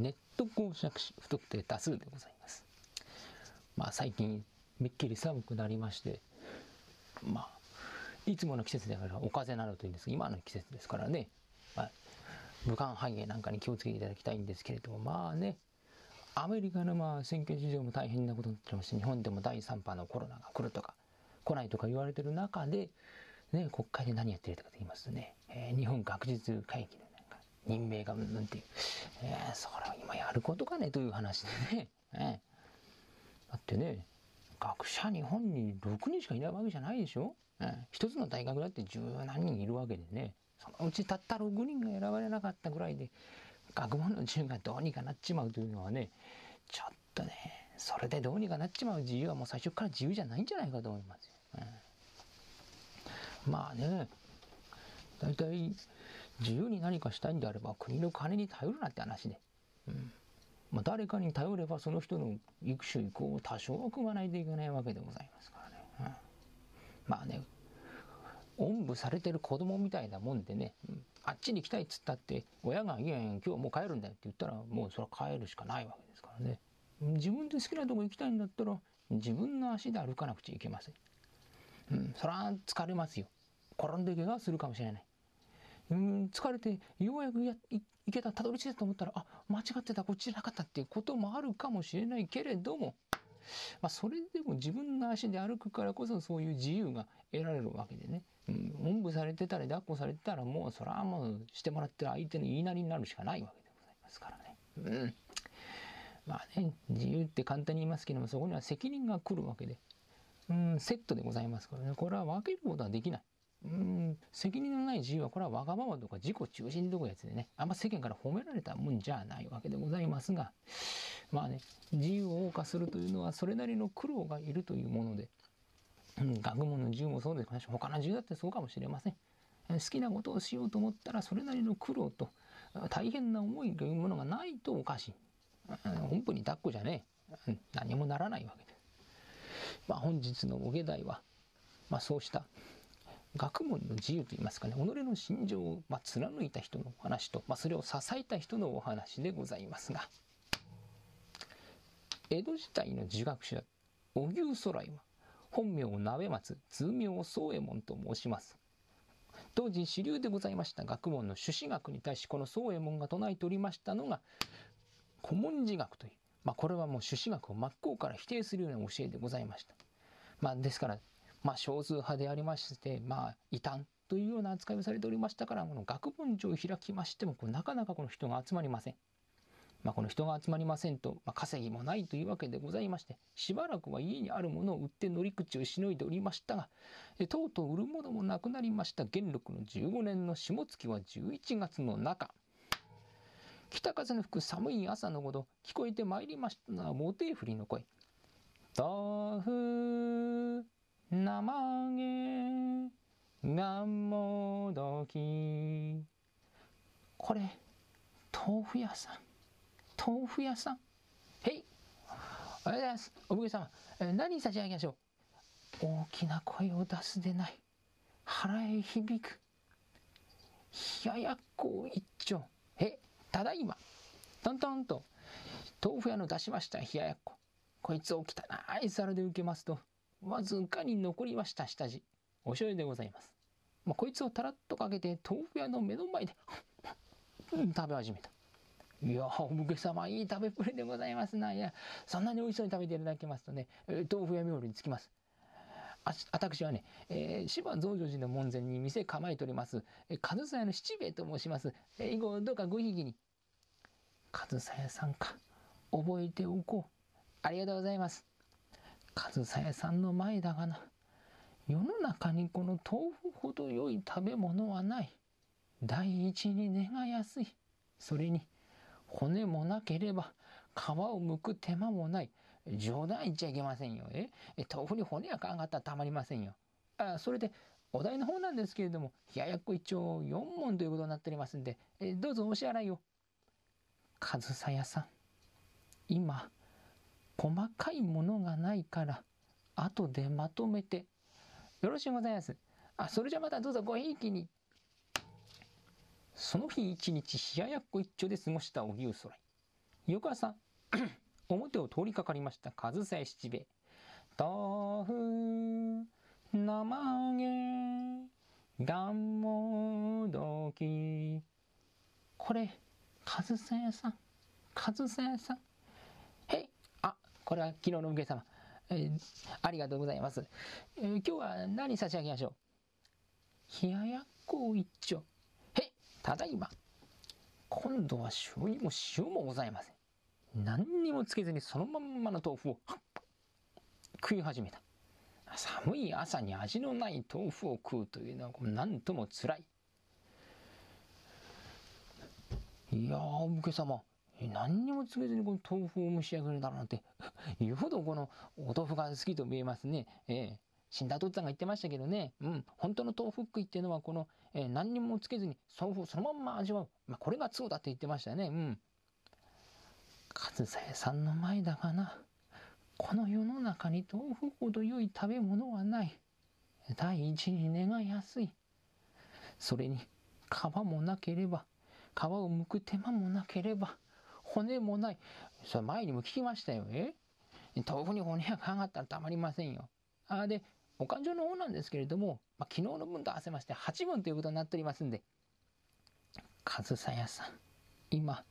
ネット公爵士不特定多数でございます。まあ最近めっきり寒くなりまして、まあ、いつもの季節であればお風邪などというんですが、今の季節ですからね、まあ、武漢肺炎なんかに気をつけていただきたいんですけれども、まあね、アメリカのまあ選挙事情も大変なことになってまして、日本でも第3波のコロナが来るとか、来ないとか言われてる中で、ね、国会で何やってるかと言いますとね、えー、日本学術会議の任命がうんっていう、えー、それは今やることかねという話でね、え、だってね、学者日本に6人しかいないわけじゃないでしょ、えー、一つの大学だって十何人いるわけでね、そのうちたった6人が選ばれなかったぐらいで、学問の自由がどうにかなっちまうというのはね、ちょっとね、それでどうにかなっちまう自由はもう最初から自由じゃないんじゃないかと思いますよ。うん、まあね、大体自由に何かしたいんであれば国の金に頼るなって話で。うんまあ、誰かに頼ればその人の育種意向を多少は組まないといけないわけでございますからね。うん、まあね、おんぶされてる子供みたいなもんでね、うん、あっちに行きたいっつったって親が「いやいや今日はもう帰るんだよ」って言ったらもうそれは帰るしかないわけですからね。自分で好きなとこ行きたいんだったら自分の足で歩かなくちゃいけません。うん、そら疲れますよ。転んで怪我するかもしれない。うん、疲れてようやくやいけたたどり着いたと思ったらあ間違ってたこっちじゃなかったっていうこともあるかもしれないけれども、まあ、それでも自分の足で歩くからこそそういう自由が得られるわけでね、うん、おんぶされてたり抱っこされてたらもうそれはもうしてもらってる相手の言いなりになるしかないわけでございますからね。うん。まあね、自由って簡単に言いますけども、そこには責任が来るわけで、うん、セットでございますからね、これは分けることはできない。うん。責任のない自由はこれはわがままとか自己中心とかやつでねあんま世間から褒められたもんじゃないわけでございますがまあね自由を謳歌するというのはそれなりの苦労がいるというもので、うん、学問の自由もそうです。し他の自由だってそうかもしれません。好きなことをしようと思ったらそれなりの苦労と大変な思いというものがないとおかしい。本当に抱っこじゃねえ。何もならないわけで。す、まあ、本日のお下題は、まあ、そうした学問の自由といいますかね、己の心情を、まあ、貫いた人のお話と、まあ、それを支えた人のお話でございますが、江戸時代の儒学者、荻生徂来は、本名を鍋松、通名を宗右衛門と申します。当時主流でございました学問の朱子学に対しこの宗右衛門が唱えておりましたのが古文字学という、まあ、これはもう朱子学を真っ向から否定するような教えでございました。まあ、ですからまあ、少数派でありまして、まあ、異端というような扱いをされておりましたから、この学問上を開きましても、こなかなかこの人が集まりません。まあ、この人が集まりませんと、まあ、稼ぎもないというわけでございまして、しばらくは家にあるものを売って乗り口をしのいでおりましたが、とうとう売るものもなくなりました元禄の15年の下月は11月の中。北風の吹く寒い朝のごと、聞こえてまいりましたのは、モテフリの声。豆腐生毛がもどき。これ、豆腐屋さん。豆腐屋さん。へい。ありがとうございます。お奉行様、え何差し上げましょう。大きな声を出すでない。腹へ響く。冷ややっこ一丁。へ、ただいま。トントンと、豆腐屋の出しました冷ややっこ。こいつを汚い皿で受けますと、わずかに残りました下地。お醤油でございます。まあ、こいつをたらっとかけて豆腐屋の目の前で 食べ始めた。いやお武家様いい食べっぷりでございますな。いや、そんなに美味しそうに食べていただけますとね、え豆腐屋冥利につきます。あ私はね、えー、芝増上寺の門前に店構えております、えー、上総屋の七兵衛と申します。えー、以後どうかごひいきに。上総屋さんか。覚えておこう。ありがとうございます。上総屋さんの前だがな。世の中にこの豆腐ほど良い食べ物はない。第一に値が安い。それに、骨もなければ皮を剥く手間もない。冗談言っちゃいけませんよ。え？豆腐に骨がかんがったらたまりませんよ。あそれで、お題の方なんですけれども、冷ややっこ一応4問ということになっておりますんで、えどうぞお支払いを。上総屋さん、今、細かいものがないから、後でまとめて。よろしゅうございます。あ、それじゃまたどうぞごひいきに。その日一日冷ややっこ一丁で過ごした荻生空。翌朝、表を通りかかりました上総七兵衛。豆腐、生揚げ、がんもどき。これ、上総屋さん。上総屋さん。これは昨日のお客様。えー、ありがとうございます。えー、今日は何差し上げましょう？冷ややっこ一丁。へい、ただいま。今度は醤油も塩もございません。何にもつけずにそのまんまの豆腐を食い始めた。寒い朝に味のない豆腐を食うというのは何ともつらい。いやー、お武家様、何にもつけずにこの豆腐を蒸し上げるだろうなんて、よほどこのお豆腐が好きと見えますね。ええ死んだ父っつぁんが言ってましたけどね、うん、本当の豆腐食いっていうのはこの、えー、何にもつけずに豆腐そのまんま味わう。まあ、これがそうだって言ってましたね。うん。上総屋さんの前だがな。この世の中に豆腐ほど良い食べ物はない。第一に値が安い。それに皮もなければ、皮を剥く手間もなければ、骨もない。それ前にも聞きましたよ。え？豆腐に骨がかかったらたまりませんよ。あで、お勘定の方なんですけれども、まあ、昨日の分と合わせまして8分ということになっておりますんで、上総屋さん、今、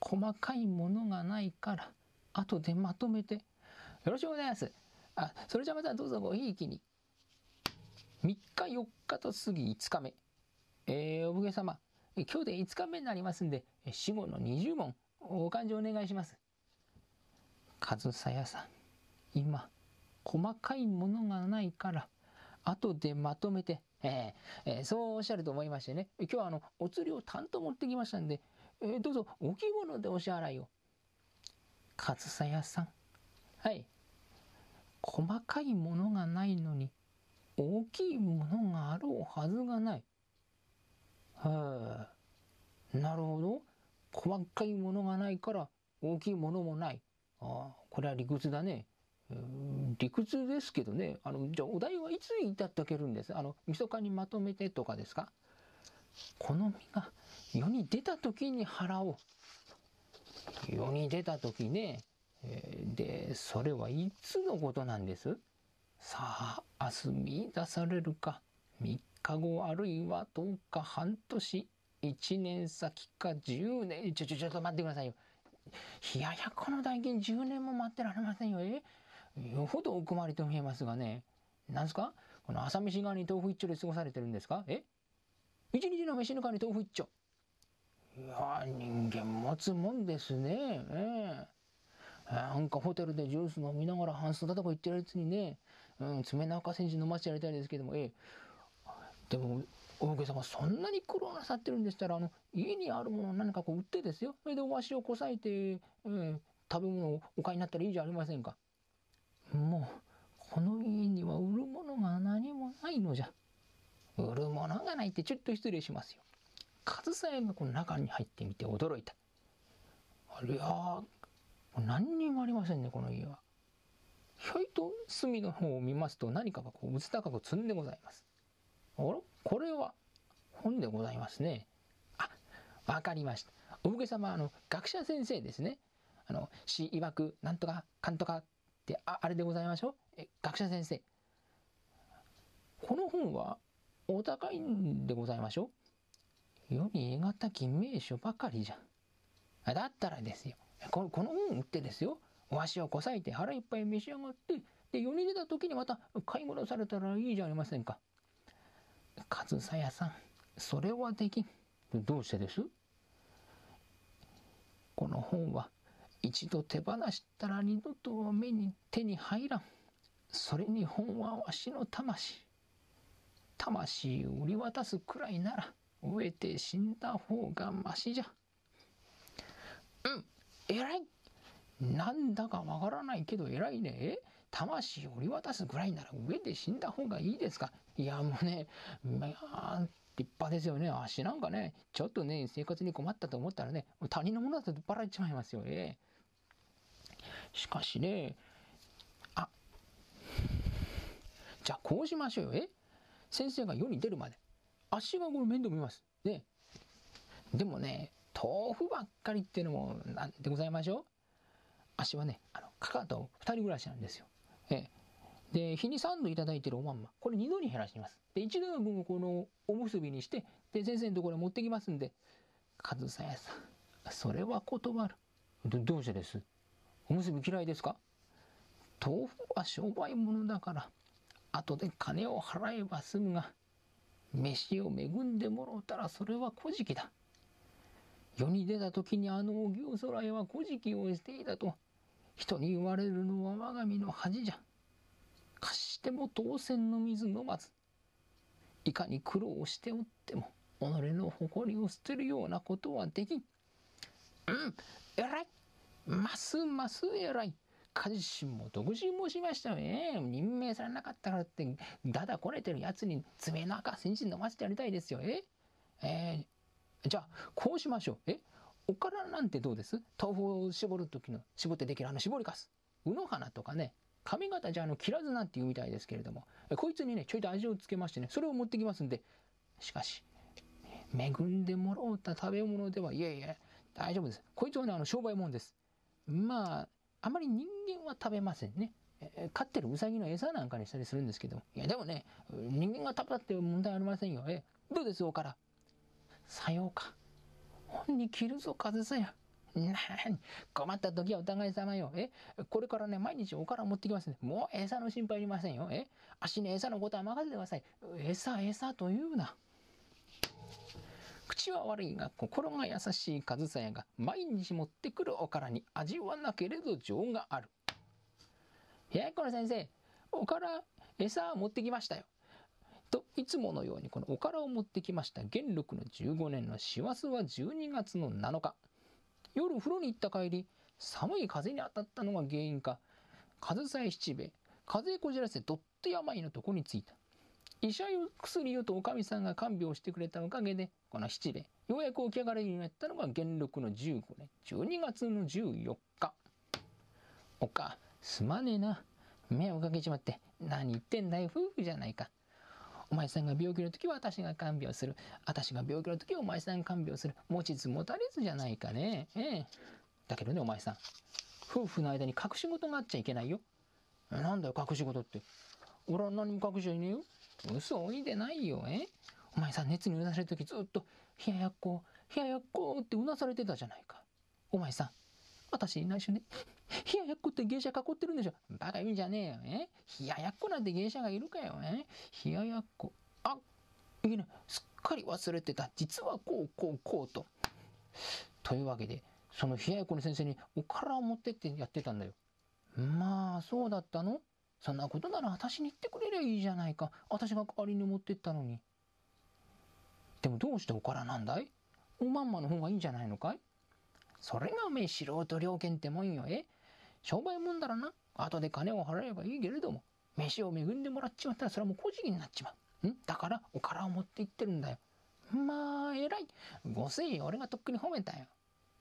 細かいものがないから、後でまとめて、よろしくございます。あ、それじゃまたどうぞごひいきに。3日4日と過ぎ5日目。えー、お武家様、今日で5日目になりますんで、死後の20問、お勘定お願いします。上総屋さん、今、細かいものがないから、後でまとめて、えーえー、そうおっしゃると思いましてね、今日はあの、お釣りを担当持ってきましたんで、えー、どうぞ大きいものでお支払いを。上総屋さん。はい。細かいものがないのに、大きいものがあろうはずがない。はあ、なるほど。細かいものがないから大きいものもない。ああ、これは理屈だね。理屈ですけどね、あのじゃあお題はいついただけるんです？あの密かにまとめてとかですか？この実が世に出た時に払おう。世に出た時ね、えー、で、それはいつのことなんです？さあ、明日見出されるか、3日後あるいは10日、半年、1年先か10年、ちょ、ちょ、ちょっと待ってくださいよ。冷ややこの代金10年も待ってられませんよ。え？よほどお困りと見えますがね。なんすか？この朝飯側に豆腐一丁で過ごされてるんですか？え？一日の飯の間に豆腐一丁。いや人間持つもんですね。え？えなんかホテルでジュース飲みながら半袖だとか言ってるやつにね、うん、爪中選手飲ませてやりたいですけども、ええ？でも、お武家様、そんなに苦労なさってるんでしたら、あの、家にあるものを何かこう売ってですよ。それでお足をこさえて、ええ、食べ物をお買いになったらいいじゃありませんか。もう、この家には売るものが何もないのじゃ。売るものがないってちょっと失礼しますよ。上総屋がこの中に入ってみて驚いた。あれや何にもありませんね、この家は。ひょいと隅の方を見ますと何かがこう、うつ高く積んでございます。あら？これは本でございますね。あ、わかりました。お武家様、あの、学者先生ですね。あの、詩曰く、なんとか、かんとかって、ああれでございましょう？え、学者先生。この本はお高いんでございましょう？世に得難き名所ばかりじゃ。だったらですよ。このこの本売ってですよ。お足をこさえて腹いっぱい召し上がって、で、世に出た時にまた買い物されたらいいじゃありませんか。上総屋さん、それはできん。どうしてです？この本は一度手放したら二度と目に手に入らん。それに本はわしの魂。魂を売り渡すくらいなら、飢えて死んだ方がましじゃ。うん、偉い。なんだかわからないけど偉いね。魂を売り渡すぐらいなら飢えて死んだ方がいいですか？いや、もうね、まあ、立派ですよね。足なんかね、ちょっとね、生活に困ったと思ったらね、他人のものだとばられちまいますよね。しかしね、あ、じゃあこうしましょうよ。え？先生が世に出るまで。足がこれ面倒見ます。ね。でもね、豆腐ばっかりっていうのもなんでございましょう？足はねあのかかと2人暮らしなんですよ。えで日に3度いただいてるおまんま。これ2度に減らします。で1度の分をこのおむすびにしてで先生のところに持ってきますんで上総屋さんそれは断る。どどうしてです？おむすび嫌いですか？豆腐は商売物だから後で金を払えば済むが飯を恵んでもろうたらそれは古事記だ。世に出た時にあのお牛空へは古事記をしていたと人に言われるのは我が身の恥じゃ貸しても当選の水飲まずいかに苦労しておっても己の誇りを捨てるようなことはできんうん偉いますます偉い家自身も独身もしましたよね。任命されなかったからって、だだこねてるやつに爪の赤煎じ飲ませてやりたいですよ。ええー、じゃあ、こうしましょう。えおからなんてどうです？豆腐を絞る時の、絞ってできるあの絞りかす。うの花とかね、髪型じゃあの切らずなって言うみたいですけれども、こいつにね、ちょいと味をつけましてね、それを持ってきますんで、しかし、恵んでもらおうた食べ物では、いえいえ、大丈夫です。こいつはね、あの商売もんです。まあ、あまり人間は食べませんね。飼ってるウサギの餌なんかにしたりするんですけどいやでもね人間が食べたって問題ありませんよえどうですおから？さようか本に切るぞ風さやな困った時はお互い様よ。え？これからね、毎日おから持ってきますね。もう餌の心配いりませんよ。え？足に餌のことは任せてください。餌、餌というな。口は悪いが心が優しい上総屋が毎日持ってくるおからに味はなけれど情がある。いやこの先生おから餌持ってきましたよ。といつものようにこのおからを持ってきました元禄の15年の師走は12月の7日夜風呂に行った帰り寒い風に当たったのが原因か上総屋七兵衛風邪こじらせどっと病のとこに着いた。医者よ薬よとおかみさんが看病してくれたおかげで、この七兵衛、ようやく起き上がれるようになったのが元禄の15年、12月の14日。おか、すまねえな。目をかけちまって、何言ってんだよ、夫婦じゃないか。お前さんが病気の時は私が看病する。私が病気の時はお前さんが看病する。持ちつ持たれずじゃないかね。ええ。だけどね、お前さん。夫婦の間に隠し事があっちゃいけないよ。なんだよ、隠し事って。俺は何も隠しちゃいねえよ。嘘おいでないよ、えお前さ、熱にうなされる時ずっと、冷ややっこ、冷ややっこってうなされてたじゃないか。お前さん、私に内緒ね、冷ややっこって芸者囲ってるんでしょ。バカ言うんじゃねえよ、え？冷ややっこなんて芸者がいるかよ、え？冷ややっこ。あ、いいね、すっかり忘れてた。実はこう、こう、こうと。というわけで、その冷ややっこの先生におからを持ってってやってたんだよ。まあ、そうだったの？そんなことなら私に言ってくれりゃいいじゃないか。私が代わりに持ってったのに。でもどうしておからなんだい？おまんまの方がいいんじゃないのかい？それがおめえ素人料金ってもんよ、え商売もんだらな。後で金を払えばいいけれども、飯を恵んでもらっちまったらそれはもう小じになっちまう。ん？だからおからを持って行ってるんだよ。まあ、偉い。ごせい俺がとっくに褒めたよ。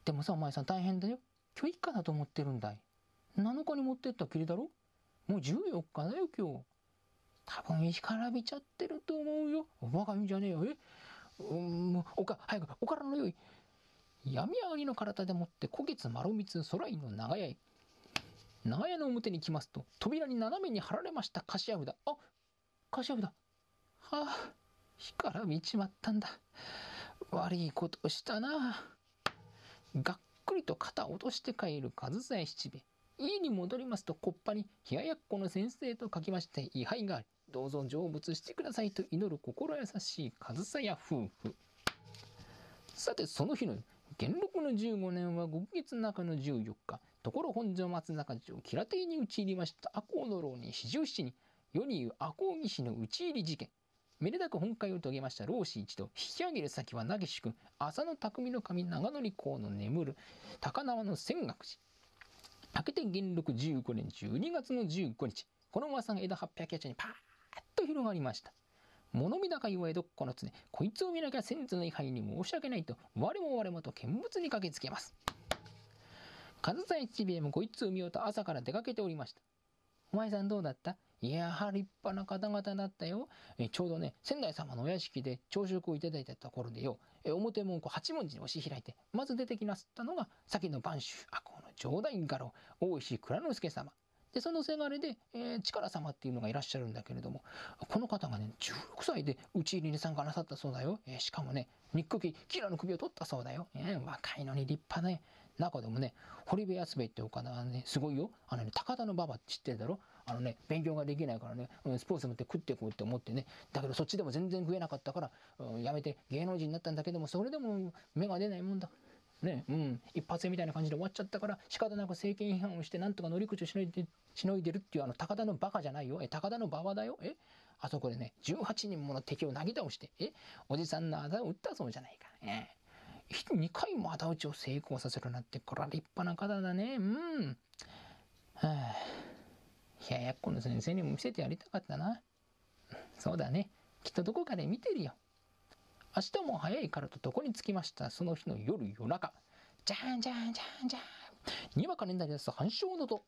でもさ、お前さん大変だよ。今日一家だと思ってるんだい。7日に持ってったきりだろもう14日だよ、今日。多分干からびちゃってると思うよ。バカ見じゃねえよ。え？うん、おか、早く、おからの用意。闇上がりの体でもって古月丸光空井の長屋へ。長屋の表に来ますと、扉に斜めに貼られました柏札。あ、柏札。はあ、干からびちまったんだ。悪いことしたな。がっくりと肩落として帰る上総七兵衛。家に戻りますと、こっぱに冷ややっこの先生と書きまして、位牌があり、どうぞ成仏してくださいと祈る心優しい上総屋夫婦。さて、その日の夜元禄の15年は5月中の14日、ところ本所松坂城吉良邸に討ち入りました赤穂の牢に四十七人、世に言う赤穂義士の討ち入り事件。めでたく本会を遂げました老子一同、引き上げる先は投し君、浅野匠の神長則公の眠る高輪の仙岳寺。明けて元禄15年12月の15日、この噂が枝800八にパーッと広がりました。物見高いわえどこの常、こいつを見なきゃ先祖の位牌に申し訳ないと、我も我もと見物に駆けつけます。上総七兵衛もこいつを見ようと朝から出かけておりました。お前さんどうだった？いやは立派な方々だったよ。えちょうどね、仙台様のお屋敷で朝食をいただいたところでよ、え表門こう八文字に押し開いて、まず出てきなすったのが、先の播州、あこの上代家老、大石蔵之助様。で、そのせがれで、えー、力様っていうのがいらっしゃるんだけれども、この方がね、16歳で討ち入りに参加なさったそうだよ。えー、しかもね、憎きキラの首を取ったそうだよ。えー、若いのに立派ね。中でもね、堀部安兵衛ってお方はね、すごいよ。あのね、高田の馬場って知ってるだろあのね、勉強ができないからね、スポーツ持って食ってこうって思ってね、だけどそっちでも全然食えなかったから、うん、やめて芸能人になったんだけども、それでも芽が出ないもんだ。ね、うん、一発みたいな感じで終わっちゃったから仕方なく政権批判をしてなんとか乗り口をしのいでしのいでるっていうあの高田のバカじゃないよ。え高田の馬場だよ。えあそこでね18人もの敵をなぎ倒してえおじさんのあだを打ったそうじゃないか、え2回も仇討ちを成功させるなんてこれは立派な方だね。うん。はあ。冷ややっこの先生にも見せてやりたかったな。そうだね。きっとどこかで見てるよ。明日も早いからと床に着きました？その日の夜夜中。じゃんじゃんじゃんじゃんにわかになり出す。半鐘の音。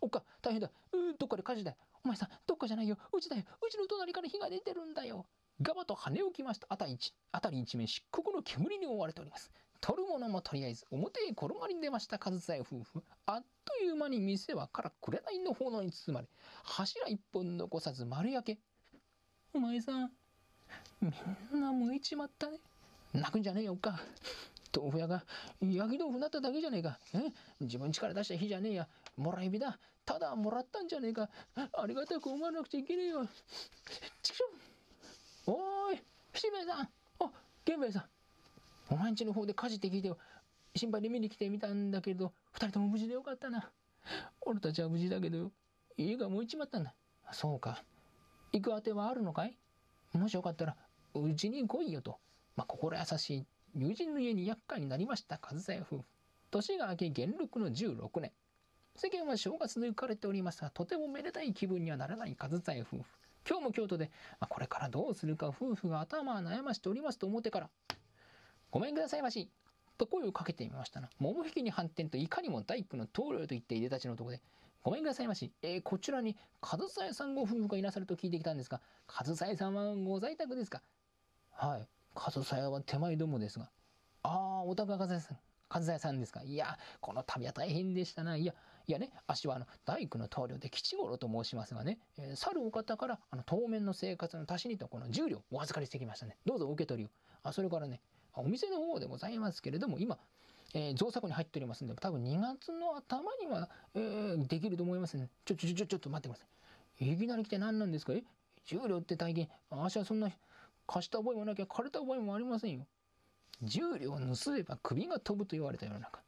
おっか大変だ。うーどっかで火事だよ。お前さんどっかじゃないよ。うちだよ。うちの隣から火が出てるんだよ。ガバと跳ね起きました。あたり一辺り一面漆黒の煙に覆われております。取るものもとりあえず表へ転がり出ました。上総夫婦。あっという間に店はから紅の炎に包まれ柱一本残さず丸焼け。お前さんみんな燃えちまったね。泣くんじゃねえよ、っか。豆腐屋が焼き豆腐になっただけじゃねえか。え？自分力出した火じゃねえや。もらい火だ。ただもらったんじゃねえか。ありがたく思わなくちゃいけねえよ。ちくしょおーい、七兵衛さん。あ、源兵衛さん。お前んちの方で火事って聞いてよ。心配で見に来てみたんだけど、二人とも無事でよかったな。俺たちは無事だけど、家が燃えちまったんだ。そうか。行くあてはあるのかい？もしよかったら、うちに来いよと、まあ、心優しい友人の家に厄介になりました上総夫婦。年が明け元禄の16年。世間は正月で浮かれておりますが、とてもめでたい気分にはならない上総夫婦。今日も京都で、まあ、これからどうするか夫婦が頭を悩ましておりますと思ってから、ごめんくださいまし。と声をかけてみましたな。桃引きに反転といかにも大工の棟梁と言っていでたちのとこで、ごめんくださいまし。えー、こちらに上総屋さんご夫婦がいなさると聞いてきたんですが、上総屋さんはご在宅ですか？はい。上総屋は手前どもですが。ああ、お宅は上総屋さん。上総屋さんですかいや、この旅は大変でしたな。いや、いやね、あっしはあの大工の棟梁で吉五郎と申しますがね、えー、去るお方からあの当面の生活の足しにとこの10両お預かりしてきましたね。どうぞ受け取りを。あ、それからね、お店の方でございますけれども、今、えー、造作に入っておりますんで、多分2月の頭には、えー、できると思いますね。ちょ、ちょ、ちょ、ちょっと待ってください。いきなり来て何なんですか？え？重量って大金、足はそんな貸した覚えもなきゃ借りた覚えもありませんよ。重量を盗めば首が飛ぶと言われた世の中。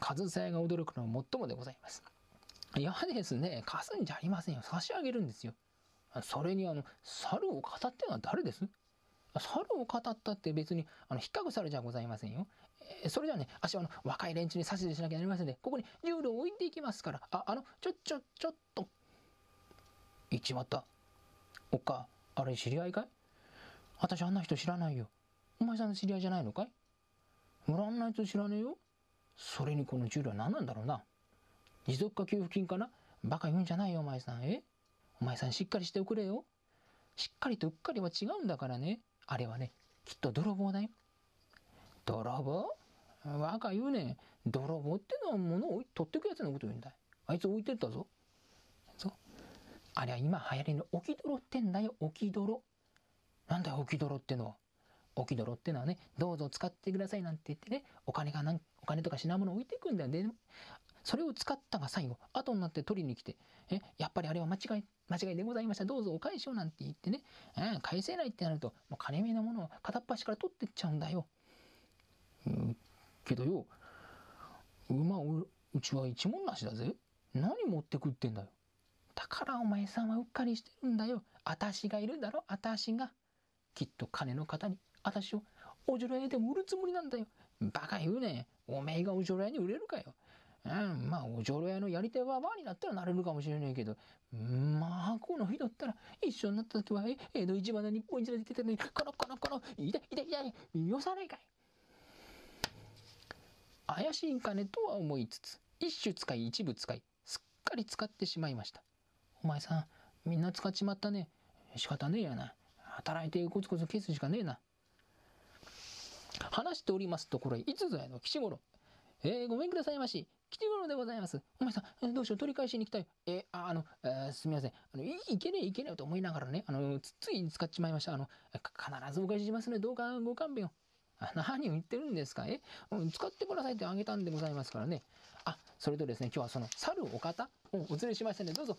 数さえが驚くのは最もでございます。いやですね、貸すんじゃありませんよ。差し上げるんですよ。それにあの、猿を語ってのは誰です？猿を語ったって別にあの引っかく猿じゃございませんよ。えー、それじゃあね、足はあの若い連中に指図しなきゃなりませんで、ここに銃を置いていきますから、あ、あの、ちょ、ちょ、ちょっと。言っちまった。おっか、あれ知り合いかい？私あんな人知らないよ。お前さんの知り合いじゃないのかい？もらんないと知らねえよ。それにこの銃は何なんだろうな。持続化給付金かな？バカ言うんじゃないよ、お前さん。え？お前さんしっかりしておくれよ。しっかりとうっかりは違うんだからね。あれはね、きっと泥棒だよ。泥棒？若言うね。泥棒ってのは物を取ってくやつのこと言うんだよ。あいつ置いてったぞ。そう。あれは今流行りの置き泥ってんだよ、置き泥。なんだよ、置き泥ってのは。置き泥ってのはね、どうぞ使ってくださいなんて言ってね、お金がなん、お金とか品物置いていくんだよ。で、それを使ったが最後、後になって取りに来て、え、やっぱりあれは間違い、間違いでございました。どうぞお返しをなんて言ってね、え返せないってなると、もう金目のものを片っ端から取ってっちゃうんだよ。うん、けどよ、馬う、うちは一文なしだぜ。何持ってくってんだよ。だからお前さんはうっかりしてるんだよ。あたしがいるだろ、あたしが。きっと金の方に、あたしをおじょら屋でも売るつもりなんだよ。バカ言うね。おめえがおじょら屋に売れるかよ。うん、まあ、おじょろ屋のやり手はバーになったらなれるかもしれないけど、まあ、この日だったら、一緒になった時は、江戸一番の日本一で出てたのに、このこのこの、痛い痛い痛い、よさないかい。怪しい金とは思いつつ、一種使い一部使い、すっかり使ってしまいました。お前さん、みんな使っちまったね。仕方ねえやな。働いてコツコツ消すしかねえな。話しておりますところ、いつぞやの吉五郎。えー、ごめんくださいまし。吉五郎でございます。お前さん、どうしよう、取り返しに行きたい。えー、あ、あの、えー、すみません。あのい、いけねえ、いけねえと思いながらね、あの、つつい使っちまいました。あの、必ずお返ししますね。どうかご勘弁を。何を言ってるんですか？え使ってくださいってあげたんでございますからね。あ、それとですね、今日はその、猿お方をお連れしましたので、どうぞ、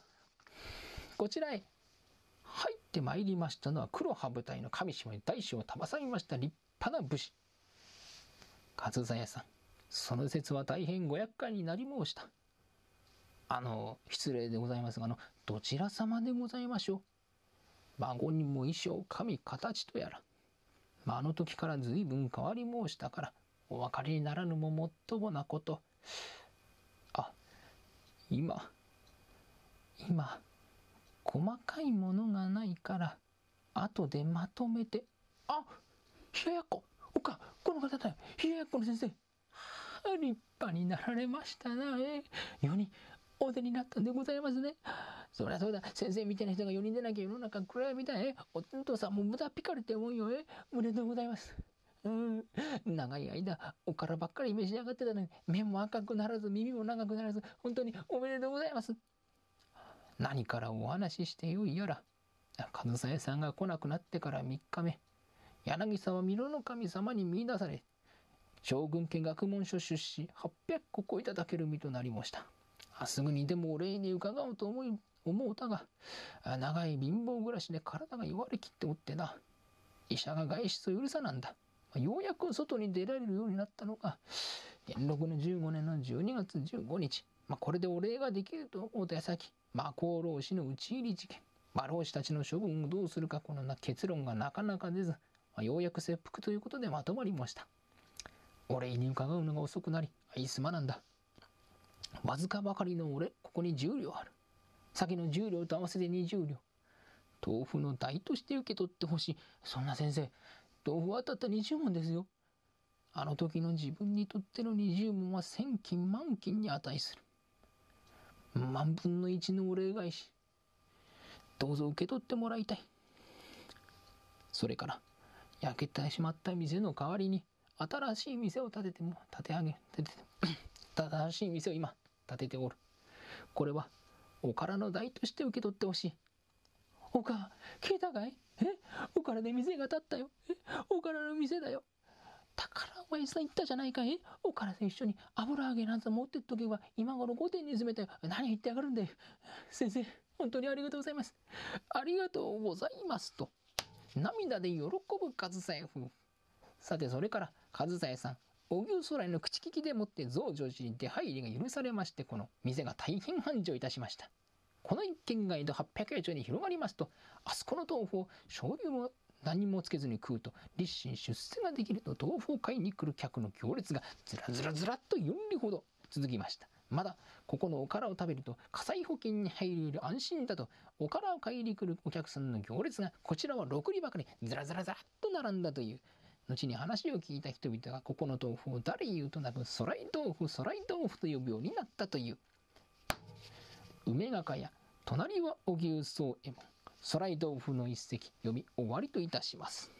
こちらへ入ってまいりましたのは、黒羽舞台の神島に大将をたばさみました立派な武士。勝座屋さん、その説は大変ご厄介になり申した。あの、失礼でございますが、あの、どちら様でございましょう。孫にも衣装、神、形とやら。まあ、あの時から随分変わり申したから、お分かりにならぬももっともなこと。あ、今、今、細かいものがないから、後でまとめて。あ、冷ややっこ、おか、この方だよ、冷ややっこの先生。立派になられましたな、え世にお出になったんでございますね。そりゃそうだ、先生みたいな人が4人でなきゃ世の中暗闇だ、えお父さんも無駄ピカルって思うよ、えおめでとうございます。うん、長い間、おからばっかり召し上がってたのに、目も赤くならず、耳も長くならず、本当におめでとうございます。何からお話ししてよいやら、上総屋さんが来なくなってから3日目、柳沢美濃の神様に見出され、将軍家学問書出資800石いただける身となりました。すぐにでもお礼に伺おうと思い、思うたが、長い貧乏暮らしで体が弱りきっておってな、医者が外出を許さなんだ。ようやく外に出られるようになったのが、元禄の15年の12月15日、まあ、これでお礼ができると思うた矢先、魔功労使の討ち入り事件、魔老師たちの処分をどうするかこのな結論がなかなか出ず、ま、ようやく切腹ということでまとまりました。お礼に伺うのが遅くなり、いすまなんだ。わずかばかりの俺、ここに10両ある。先の10両と合わせて20両。豆腐の代として受け取ってほしい。そんな先生、豆腐はたった20文ですよ。あの時の自分にとっての20文は千金万金に値する。万分の一のお礼返し。どうぞ受け取ってもらいたい。それから、焼けてしまった店の代わりに、新しい店を建てても、建て上げ、建てて、新しい店を今、建てておる。これは、おからの代として受け取ってほしい。おか、聞いたかい？え？おからで店が建ったよ。え？おからの店だよ。宝おやさん言ったじゃないかい？おからと一緒に油揚げなんぞ持ってっとけば今頃御殿に詰めたよ。何言ってやがるんだよ。先生、本当にありがとうございます。ありがとうございますと。涙で喜ぶ上総屋夫婦。さて、それから、上総屋さん、荻生空の口利きでもって増上寺に出入りが許されまして、この店が大変繁盛いたしました。この一軒が江戸800円町に広がりますと、あそこの豆腐を醤油も何もつけずに食うと立身出世ができると豆腐を買いに来る客の行列がずらずらずらっと4里ほど続きました。まだここのおからを食べると火災保険に入れる安心だとおからを買いに来るお客さんの行列がこちらは6里ばかりずらずらずらっと並んだという。後に話を聞いた人々がここの豆腐を誰言うとなく空い豆腐空い豆腐と呼ぶようになったという。梅ヶ香や隣は荻生宗右衛門。空井豆腐の一席読み終わりといたします。